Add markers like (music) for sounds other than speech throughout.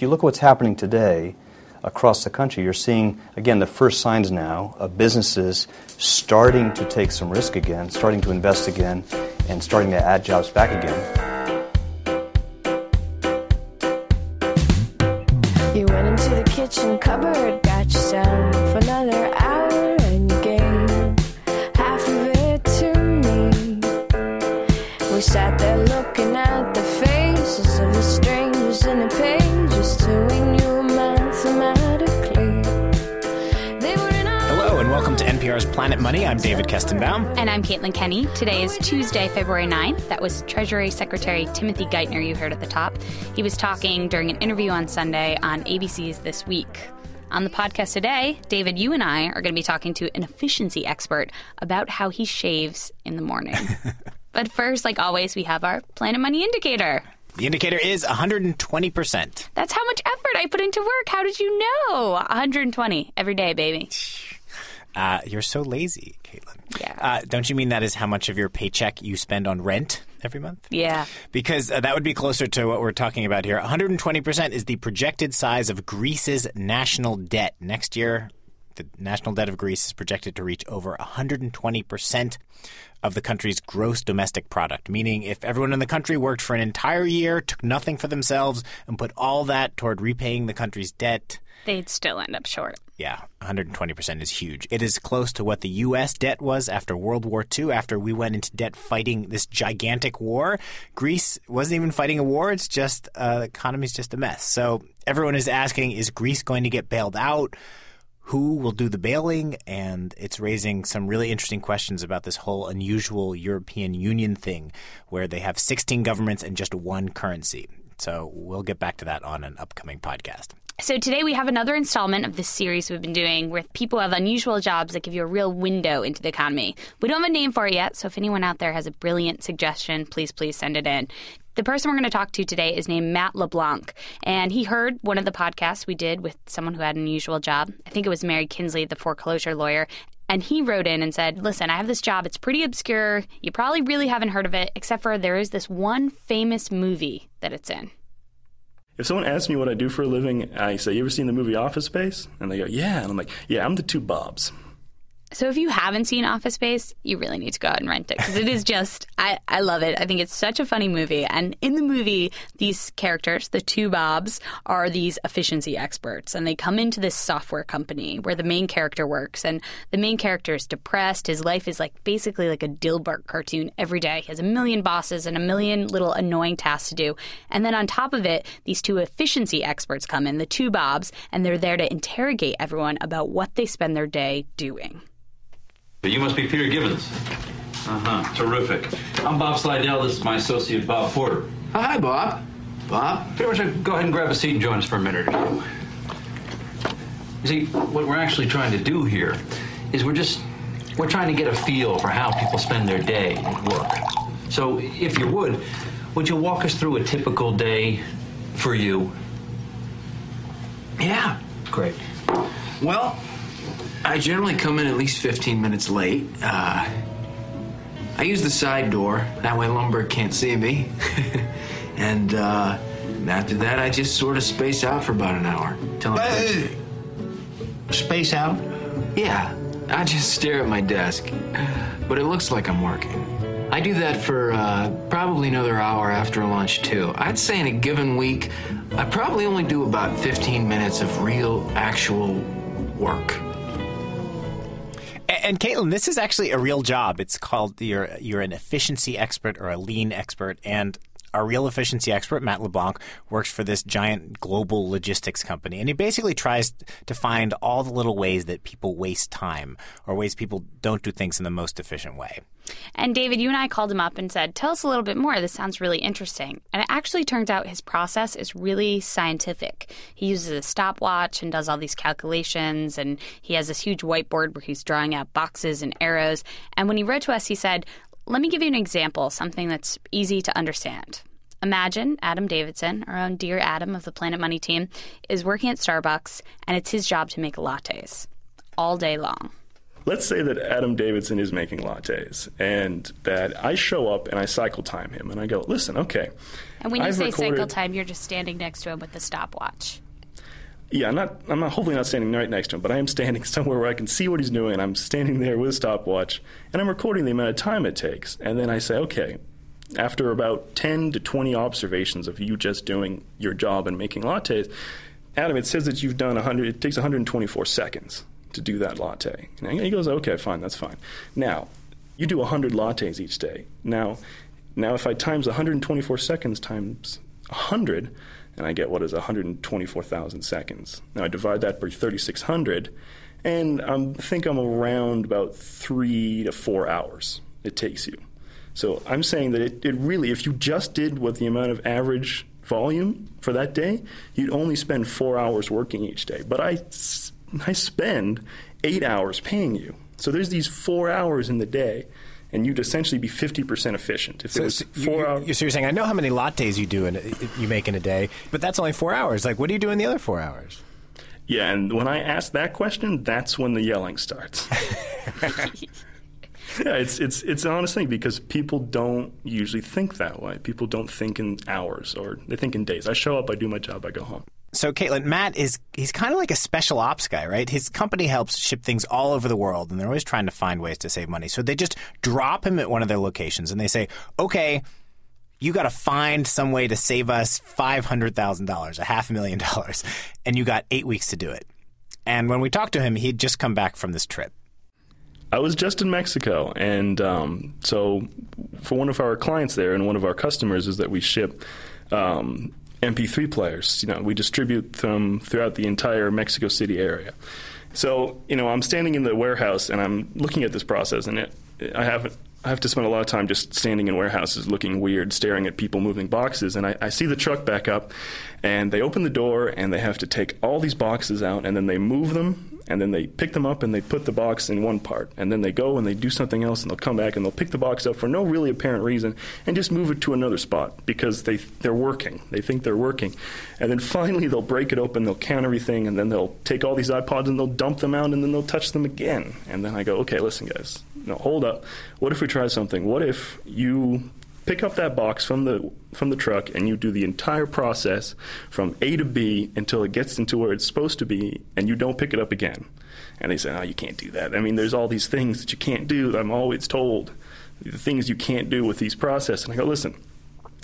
if you look at what's happening today across the country, you're seeing, again, the first signs now of businesses starting to take some risk again, starting to invest again, and starting to add jobs back again. Kitchen cupboard, David Kestenbaum. And I'm Caitlin Kenney. Today is Tuesday, February 9th. That was Treasury Secretary Timothy Geithner you heard at the top. He was talking during an interview on Sunday on ABC's This Week. On the podcast today, David, you and I are going to be talking to an efficiency expert about how he shaves in the morning. (laughs) but first, like always, we have our Planet Money indicator. The indicator is 120%. That's how much effort I put into work. How did you know? 120 every day, baby. Uh, you're so lazy, Caitlin. Yeah. Uh, don't you mean that is how much of your paycheck you spend on rent every month? Yeah. Because uh, that would be closer to what we're talking about here. 120% is the projected size of Greece's national debt. Next year, the national debt of Greece is projected to reach over 120% of the country's gross domestic product, meaning if everyone in the country worked for an entire year, took nothing for themselves, and put all that toward repaying the country's debt, They'd still end up short. yeah, 120% is huge. It is close to what the U.S. debt was after World War II, after we went into debt fighting this gigantic war. Greece wasn't even fighting a war, it's just, uh, the economy's just a mess. So everyone is asking, is Greece going to get bailed out? Who will do the bailing? And it's raising some really interesting questions about this whole unusual European Union thing where they have 16 governments and just one currency. So we'll get back to that on an upcoming podcast. So today we have another installment of this series we've been doing where people have unusual jobs that give you a real window into the economy. We don't have a name for it yet, so if anyone out there has a brilliant suggestion, please, please send it in. The person we're going to talk to today is named Matt LeBlanc, and he heard one of the podcasts we did with someone who had an unusual job. I think it was Mary Kinsley, the foreclosure lawyer. And he wrote in and said, Listen, I have this job. It's pretty obscure. You probably really haven't heard of it, except for there is this one famous movie that it's in. If someone asks me what I do for a living, I say, "You ever seen the movie Office Space?" And they go, "Yeah." And I'm like, "Yeah, I'm the two Bobs." So if you haven't seen Office Space, you really need to go out and rent it because it is just (laughs) I, I love it. I think it's such a funny movie. And in the movie, these characters, the two Bobs, are these efficiency experts and they come into this software company where the main character works and the main character is depressed. His life is like basically like a Dilbert cartoon every day. He has a million bosses and a million little annoying tasks to do. And then on top of it, these two efficiency experts come in, the two Bobs, and they're there to interrogate everyone about what they spend their day doing. You must be Peter Gibbons. Uh huh. Terrific. I'm Bob Slydell. This is my associate, Bob Porter. Oh, hi, Bob. Bob? Peter, why don't you go ahead and grab a seat and join us for a minute or two? You see, what we're actually trying to do here is we're just we're trying to get a feel for how people spend their day at work. So, if you would, would you walk us through a typical day for you? Yeah. Great. Well, I generally come in at least 15 minutes late. Uh, I use the side door. That way Lumbergh can't see me. (laughs) and uh, after that, I just sort of space out for about an hour. Hey! Space out? Yeah, I just stare at my desk. But it looks like I'm working. I do that for uh, probably another hour after lunch, too. I'd say in a given week, I probably only do about 15 minutes of real, actual work. And Caitlin, this is actually a real job. It's called you're you're an efficiency expert or a lean expert, and our real efficiency expert, Matt LeBlanc, works for this giant global logistics company, and he basically tries to find all the little ways that people waste time or ways people don't do things in the most efficient way. And David, you and I called him up and said, Tell us a little bit more. This sounds really interesting. And it actually turns out his process is really scientific. He uses a stopwatch and does all these calculations, and he has this huge whiteboard where he's drawing out boxes and arrows. And when he wrote to us, he said, Let me give you an example, something that's easy to understand. Imagine Adam Davidson, our own dear Adam of the Planet Money team, is working at Starbucks, and it's his job to make lattes all day long. Let's say that Adam Davidson is making lattes and that I show up and I cycle time him and I go, listen, okay. And when you I've say cycle time, you're just standing next to him with the stopwatch. Yeah, I'm not. I'm not, hopefully not standing right next to him, but I am standing (laughs) somewhere where I can see what he's doing. And I'm standing there with a stopwatch, and I'm recording the amount of time it takes. And then I say, okay, after about 10 to 20 observations of you just doing your job and making lattes, Adam, it says that you've done 100. It takes 124 seconds to do that latte. And he goes, okay, fine, that's fine. Now, you do 100 lattes each day. Now, now if I times 124 seconds times 100, and I get what is 124,000 seconds. Now I divide that by 3,600, and I think I'm around about three to four hours it takes you. So I'm saying that it, it really, if you just did what the amount of average volume for that day, you'd only spend four hours working each day. But I, I spend eight hours paying you. So there's these four hours in the day, and you'd essentially be 50% efficient. If it was so four you- hours. so you're saying I know how many lattes you do in you make in a day, but that's only four hours. Like, what do you do in the other four hours? Yeah, and when I ask that question, that's when the yelling starts. (laughs) yeah, it's it's it's an honest thing because people don't usually think that way. People don't think in hours or they think in days. I show up, I do my job, I go home. So, Caitlin, Matt is he's kind of like a special ops guy, right? His company helps ship things all over the world, and they're always trying to find ways to save money. So they just drop him at one of their locations, and they say, "Okay, you got to find some way to save us five hundred thousand dollars, a half a million dollars, (laughs) and you got eight weeks to do it." And when we talked to him, he'd just come back from this trip. I was just in Mexico, and um, so for one of our clients there and one of our customers is that we ship um, MP3 players. You know, we distribute them throughout the entire Mexico City area. So you know, I'm standing in the warehouse and I'm looking at this process, and it, I have I have to spend a lot of time just standing in warehouses, looking weird, staring at people moving boxes, and I, I see the truck back up, and they open the door and they have to take all these boxes out, and then they move them and then they pick them up and they put the box in one part. And then they go and they do something else and they'll come back and they'll pick the box up for no really apparent reason and just move it to another spot because they they're working. They think they're working. And then finally they'll break it open they'll count everything and then they'll take all these iPods and they'll dump them out and then they'll touch them again. And then I go okay listen guys. No hold up. What if we try something? What if you pick up that box from the from the truck and you do the entire process from A to B until it gets into where it's supposed to be and you don't pick it up again. And they say, "Oh, you can't do that." I mean, there's all these things that you can't do. I'm always told the things you can't do with these processes. And I go, "Listen,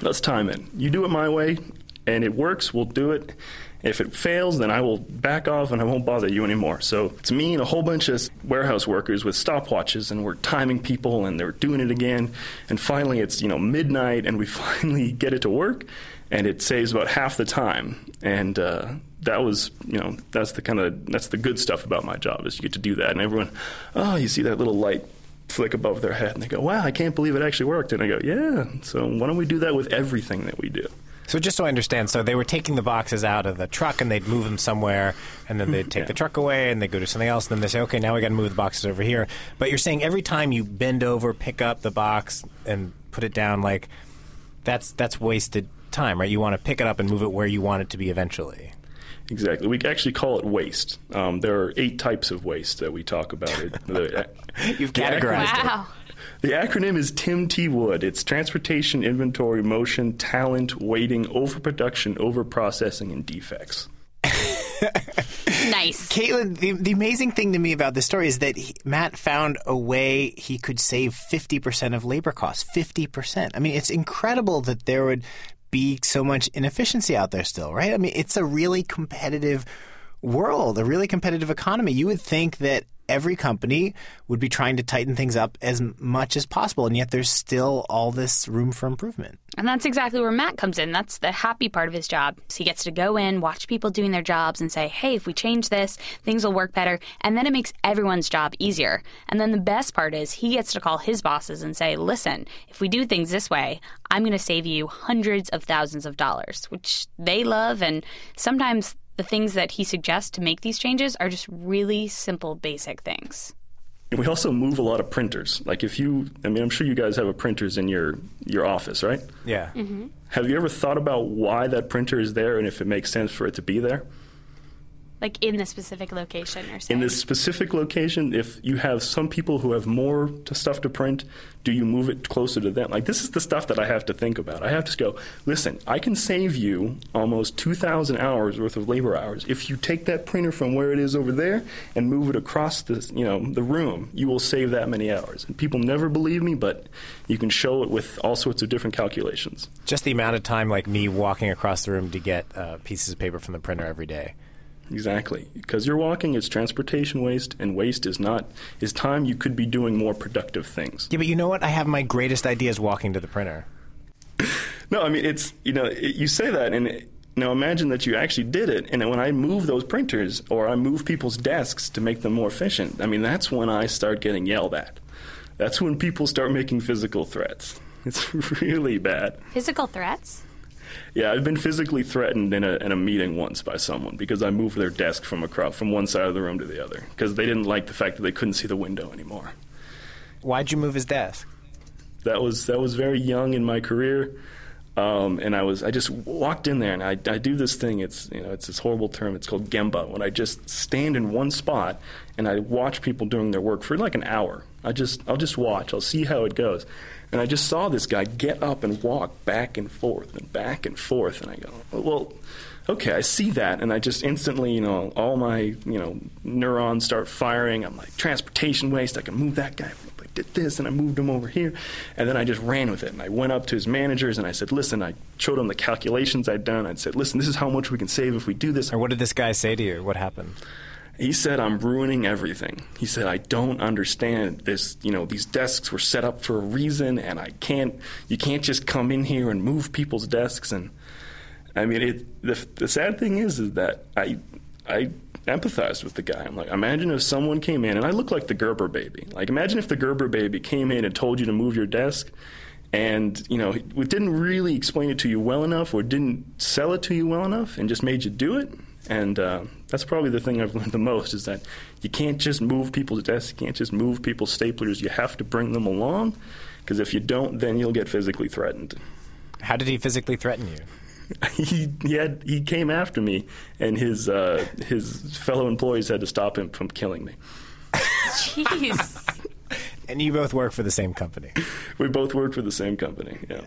let's time it. You do it my way and it works, we'll do it. If it fails, then I will back off and I won't bother you anymore. So it's me and a whole bunch of warehouse workers with stopwatches, and we're timing people, and they're doing it again. And finally, it's you know midnight, and we (laughs) finally get it to work, and it saves about half the time. And uh, that was you know that's the kind of that's the good stuff about my job is you get to do that, and everyone, oh, you see that little light flick above their head, and they go, wow, I can't believe it actually worked. And I go, yeah. So why don't we do that with everything that we do? So just so I understand, so they were taking the boxes out of the truck and they'd move them somewhere, and then they'd take Yeah. the truck away and they go do something else. And then they say, okay, now we got to move the boxes over here. But you're saying every time you bend over, pick up the box and put it down, like that's that's wasted time, right? You want to pick it up and move it where you want it to be eventually. Exactly. We actually call it waste. Um, there are eight types of waste that we talk about. (laughs) It, the, You've the categorized acronym- it. Wow. The acronym is TIM T Wood. It's transportation, inventory, motion, talent, waiting, overproduction, overprocessing, and defects. Nice. (laughs) Caitlin, the, the amazing thing to me about this story is that he, Matt found a way he could save 50% of labor costs. 50%. I mean, it's incredible that there would be so much inefficiency out there still, right? I mean, it's a really competitive world, a really competitive economy. You would think that every company would be trying to tighten things up as much as possible, and yet there's still all this room for improvement. And that's exactly where Matt comes in. That's the happy part of his job. So he gets to go in, watch people doing their jobs, and say, hey, if we change this, things will work better. And then it makes everyone's job easier. And then the best part is he gets to call his bosses and say, listen, if we do things this way, I'm going to save you hundreds of thousands of dollars, which they love. And sometimes the things that he suggests to make these changes are just really simple, basic things. And we also move a lot of printers. Like if you, I mean, I'm sure you guys have a printers in your your office, right? Yeah. Mm-hmm. Have you ever thought about why that printer is there and if it makes sense for it to be there? Like in the specific location, or in this specific location, if you have some people who have more to stuff to print, do you move it closer to them? Like this is the stuff that I have to think about. I have to go, listen, I can save you almost 2,000 hours worth of labor hours if you take that printer from where it is over there and move it across the you know the room. You will save that many hours. And people never believe me, but you can show it with all sorts of different calculations. Just the amount of time, like me walking across the room to get uh, pieces of paper from the printer every day. Exactly, because you're walking, it's transportation waste, and waste is not is time you could be doing more productive things. Yeah, but you know what? I have my greatest ideas walking to the printer. (laughs) no, I mean it's you know it, you say that, and it, now imagine that you actually did it, and when I move those printers or I move people's desks to make them more efficient, I mean that's when I start getting yelled at. That's when people start making physical threats. It's (laughs) really bad. Physical threats? Yeah, I've been physically threatened in a, in a meeting once by someone because I moved their desk from across from one side of the room to the other because they didn't like the fact that they couldn't see the window anymore. Why'd you move his desk? That was that was very young in my career, um, and I was I just walked in there and I, I do this thing. It's you know it's this horrible term. It's called gemba. When I just stand in one spot and I watch people doing their work for like an hour. I just I'll just watch. I'll see how it goes. And I just saw this guy get up and walk back and forth and back and forth. And I go, well, okay, I see that. And I just instantly, you know, all my, you know, neurons start firing. I'm like, transportation waste. I can move that guy. I did this and I moved him over here. And then I just ran with it. And I went up to his managers and I said, listen, I showed him the calculations I'd done. I said, listen, this is how much we can save if we do this. Or what did this guy say to you? What happened? He said, I'm ruining everything. He said, I don't understand this. You know, these desks were set up for a reason, and I can't, you can't just come in here and move people's desks. And I mean, it, the, the sad thing is, is that I, I empathized with the guy. I'm like, imagine if someone came in, and I look like the Gerber baby. Like, imagine if the Gerber baby came in and told you to move your desk, and you know, it didn't really explain it to you well enough, or didn't sell it to you well enough, and just made you do it. And uh, that's probably the thing I've learned the most is that you can't just move people's desks, you can't just move people's staplers. You have to bring them along, because if you don't, then you'll get physically threatened. How did he physically threaten you? (laughs) he he had he came after me, and his uh, his fellow employees had to stop him from killing me. Jeez. (laughs) and you both work for the same company. We both work for the same company. Yeah.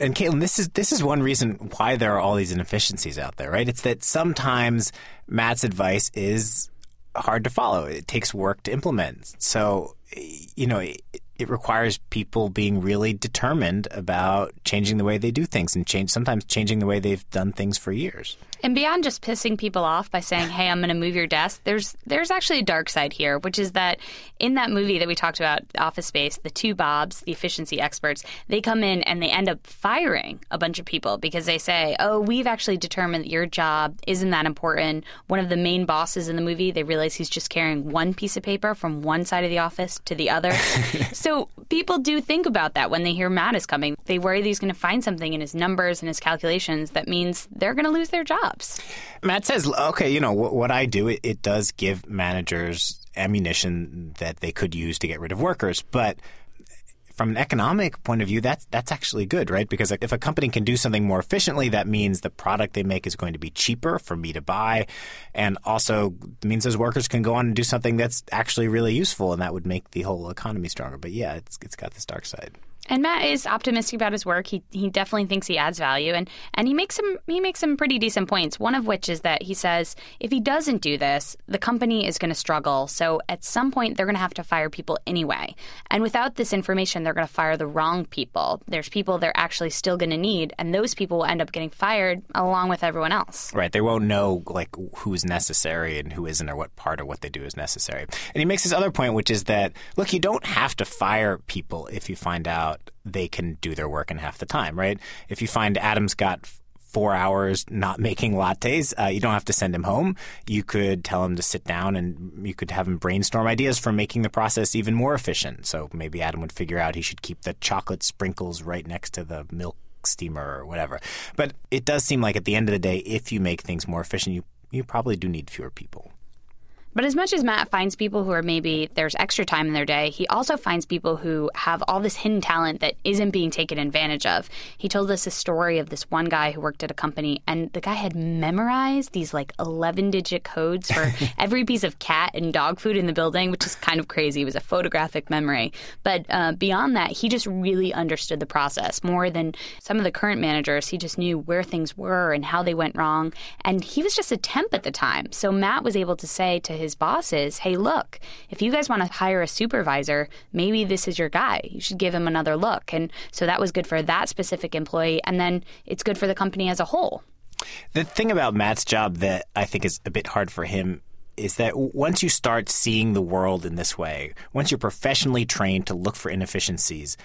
And Caitlin, this is this is one reason why there are all these inefficiencies out there, right? It's that sometimes Matt's advice is hard to follow. It takes work to implement. So, you know, it, it requires people being really determined about changing the way they do things and change sometimes changing the way they've done things for years. And beyond just pissing people off by saying, "Hey, I'm going to move your desk," there's there's actually a dark side here, which is that in that movie that we talked about, Office Space, the two Bobs, the efficiency experts, they come in and they end up firing a bunch of people because they say, "Oh, we've actually determined that your job isn't that important." One of the main bosses in the movie, they realize he's just carrying one piece of paper from one side of the office to the other. (laughs) so people do think about that when they hear Matt is coming. They worry that he's going to find something in his numbers and his calculations that means they're going to lose their job jobs. Matt says, okay, you know, what, what I do, it, it does give managers ammunition that they could use to get rid of workers. But from an economic point of view, that's that's actually good, right? Because if a company can do something more efficiently, that means the product they make is going to be cheaper for me to buy, and also means those workers can go on and do something that's actually really useful, and that would make the whole economy stronger. But yeah, it's it's got this dark side. And Matt is optimistic about his work. He he definitely thinks he adds value, and and he makes some he makes some pretty decent points. One of which is that he says if he doesn't do this, the company is going to struggle. So at some point they're going to have to fire people anyway. And without this information, they're going to fire the wrong people. There's people they're actually still going to need, and those people will end up getting fired along with everyone else. Right. They won't know like who's necessary and who isn't, or what part of what they do is necessary. And he makes this other point, which is that look, you don't have to fire people if you find out they can do their work in half the time, right? If you find Adam's got four hours not (laughs) making lattes, uh, you don't have to send him home. You could tell him to sit down and you could have him brainstorm ideas for making the process even more efficient. So maybe Adam would figure out he should keep the chocolate sprinkles right next to the milk steamer or whatever. But it does seem like at the end of the day, if you make things more efficient, you, you probably do need fewer people. But as much as Matt finds people who are maybe there's extra time in their day, he also finds people who have all this hidden talent that isn't being taken advantage of. He told us a story of this one guy who worked at a company, and the guy had memorized these like 11 digit codes for (laughs) every piece of cat and dog food in the building, which is kind of crazy. It was a photographic memory. But uh, beyond that, he just really understood the process more than some of the current managers. He just knew where things were and how they went wrong. And he was just a temp at the time. So Matt was able to say to his bosses, hey, look, if you guys want to hire a supervisor, maybe this is your guy. You should give him another look. And so that was good for that specific employee. And then it's good for the company as a whole. The thing about Matt's job that I think is a bit hard for him is that once you start seeing the world in this way, once you're professionally trained to look for inefficiencies,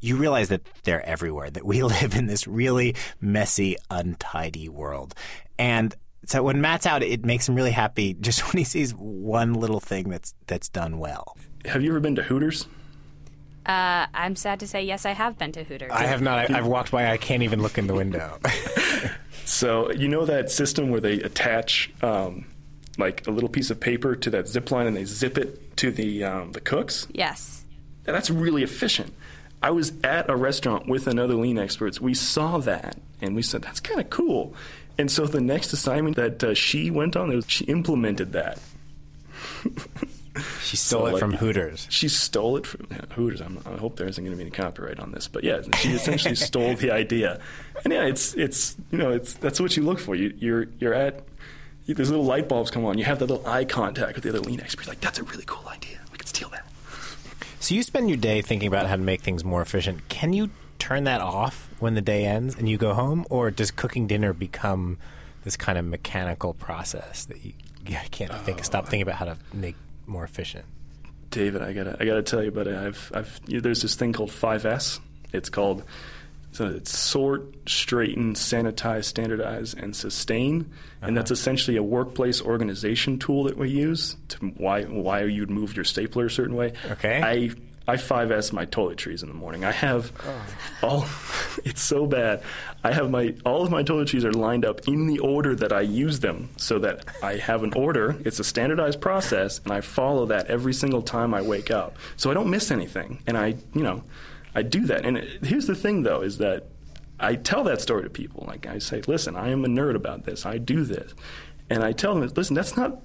you realize that they're everywhere, that we (laughs) live in this really messy, untidy world. And so when Matt's out, it makes him really happy (laughs) just when he sees one little thing that's that's done well. Have you ever been to Hooters? Uh, I'm sad to say, yes, I have been to Hooters. I have not. I, I've walked by. I can't even look in the window. (laughs) (laughs) So you know that system where they attach um, like a little piece of paper to that zip line and they zip it to the um, the cooks. yes. And that's really efficient. I was at a restaurant with another lean experts. We saw that and we said that's kind of cool. And so the next assignment that uh, she went on, was she implemented that. She stole So, it like, from Hooters. She stole it from Hooters. I'm, I hope there isn't going to be any copyright on this, but yeah, she essentially (laughs) stole the idea. And yeah, it's it's you know it's that's what you look for. You, you're you're at you, there's little light bulbs come on. You have that little eye contact with the other lean expert. Like that's a really cool idea. We could steal that. So you spend your day thinking about how to make things more efficient. Can you turn that off when the day ends and you go home, or does cooking dinner become this kind of mechanical process that you, you can't think, oh, stop thinking about how to make more efficient? David, I gotta I gotta tell you, but I've I've you know, there's this thing called 5S. It's called so it's sort, straighten, sanitize, standardize, and sustain, and that's uh-huh. essentially a workplace organization tool that we use to why why you'd move your stapler a certain way. Okay. I I 5S my toiletries in the morning. I have oh. all (laughs) it's so bad. I have my all of my toiletries are lined up in the order that I use them so that I have an order. It's a standardized process and I follow that every single time I wake up. So I don't miss anything. And I, you know, I do that. And it, here's the thing though is that I tell that story to people. Like I say, "Listen, I am a nerd about this. I do this." And I tell them, "Listen, that's not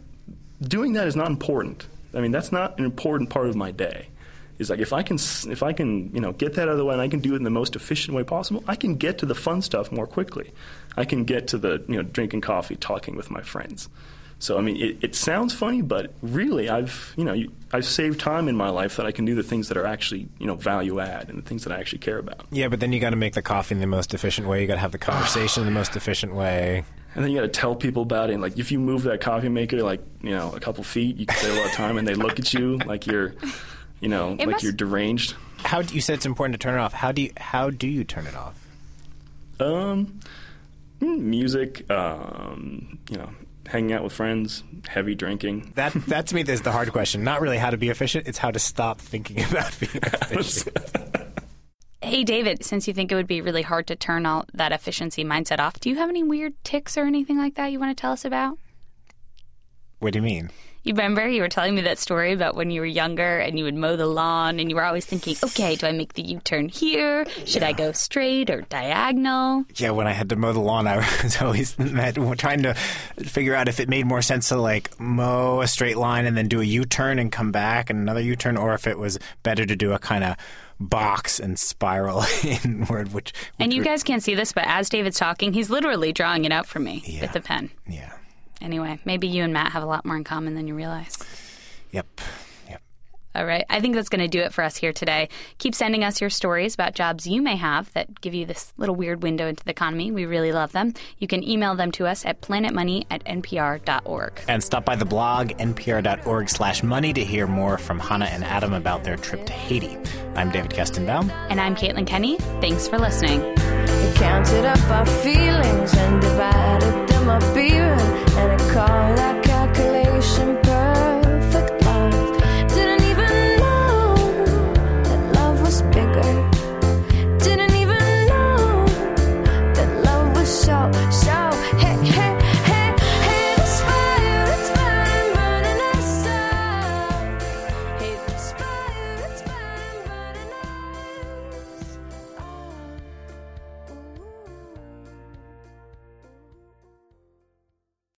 doing that is not important. I mean, that's not an important part of my day. Is like if I can if I can you know get that out of the way and I can do it in the most efficient way possible, I can get to the fun stuff more quickly. I can get to the you know drinking coffee, talking with my friends. So I mean, it, it sounds funny, but really, I've you know you, I've saved time in my life that I can do the things that are actually you know value add and the things that I actually care about. Yeah, but then you got to make the coffee in the most efficient way. You got to have the conversation in the most efficient way. And then you got to tell people about it. And like, if you move that coffee maker like you know a couple feet, you can save a lot of time, and they look at you like you're, you know, like must- you're deranged. How do you said it's important to turn it off? How do you how do you turn it off? Um, mm, music, um, you know, hanging out with friends, heavy drinking. That that to me is the hard question. Not really how to be efficient. It's how to stop thinking (laughs) about being efficient. Hey, David, since you think it would be really hard to turn all that efficiency mindset off, do you have any weird ticks or anything like that you want to tell us about? what do you mean? You remember you were telling me that story about when you were younger and you would mow the lawn and you were always thinking, okay, do I make the U turn here? Should I go straight or diagonal? Yeah, when I had to mow the lawn, I (laughs) was always trying to figure out if it made more sense to like mow a straight line and then do a U turn and come back and another U turn, or if it was better to do a kind of box and spiral (laughs) inward. Which, And you guys can't see this, but as David's talking, he's literally drawing it out for me Yeah. with the pen. yeah, Anyway, maybe you and Matt have a lot more in common than you realize. yep, yep. All right. I think that's going to do it for us here today. Keep sending us your stories about jobs you may have that give you this little weird window into the economy. We really love them. You can email them to us at planetmoney at npr.org. And stop by the blog npr.org slash money to hear more from Hannah and Adam about their trip to Haiti. I'm David Kestenbaum. And I'm Caitlin Kenney. Thanks for listening. We counted up our feelings and divided them up even, and it called like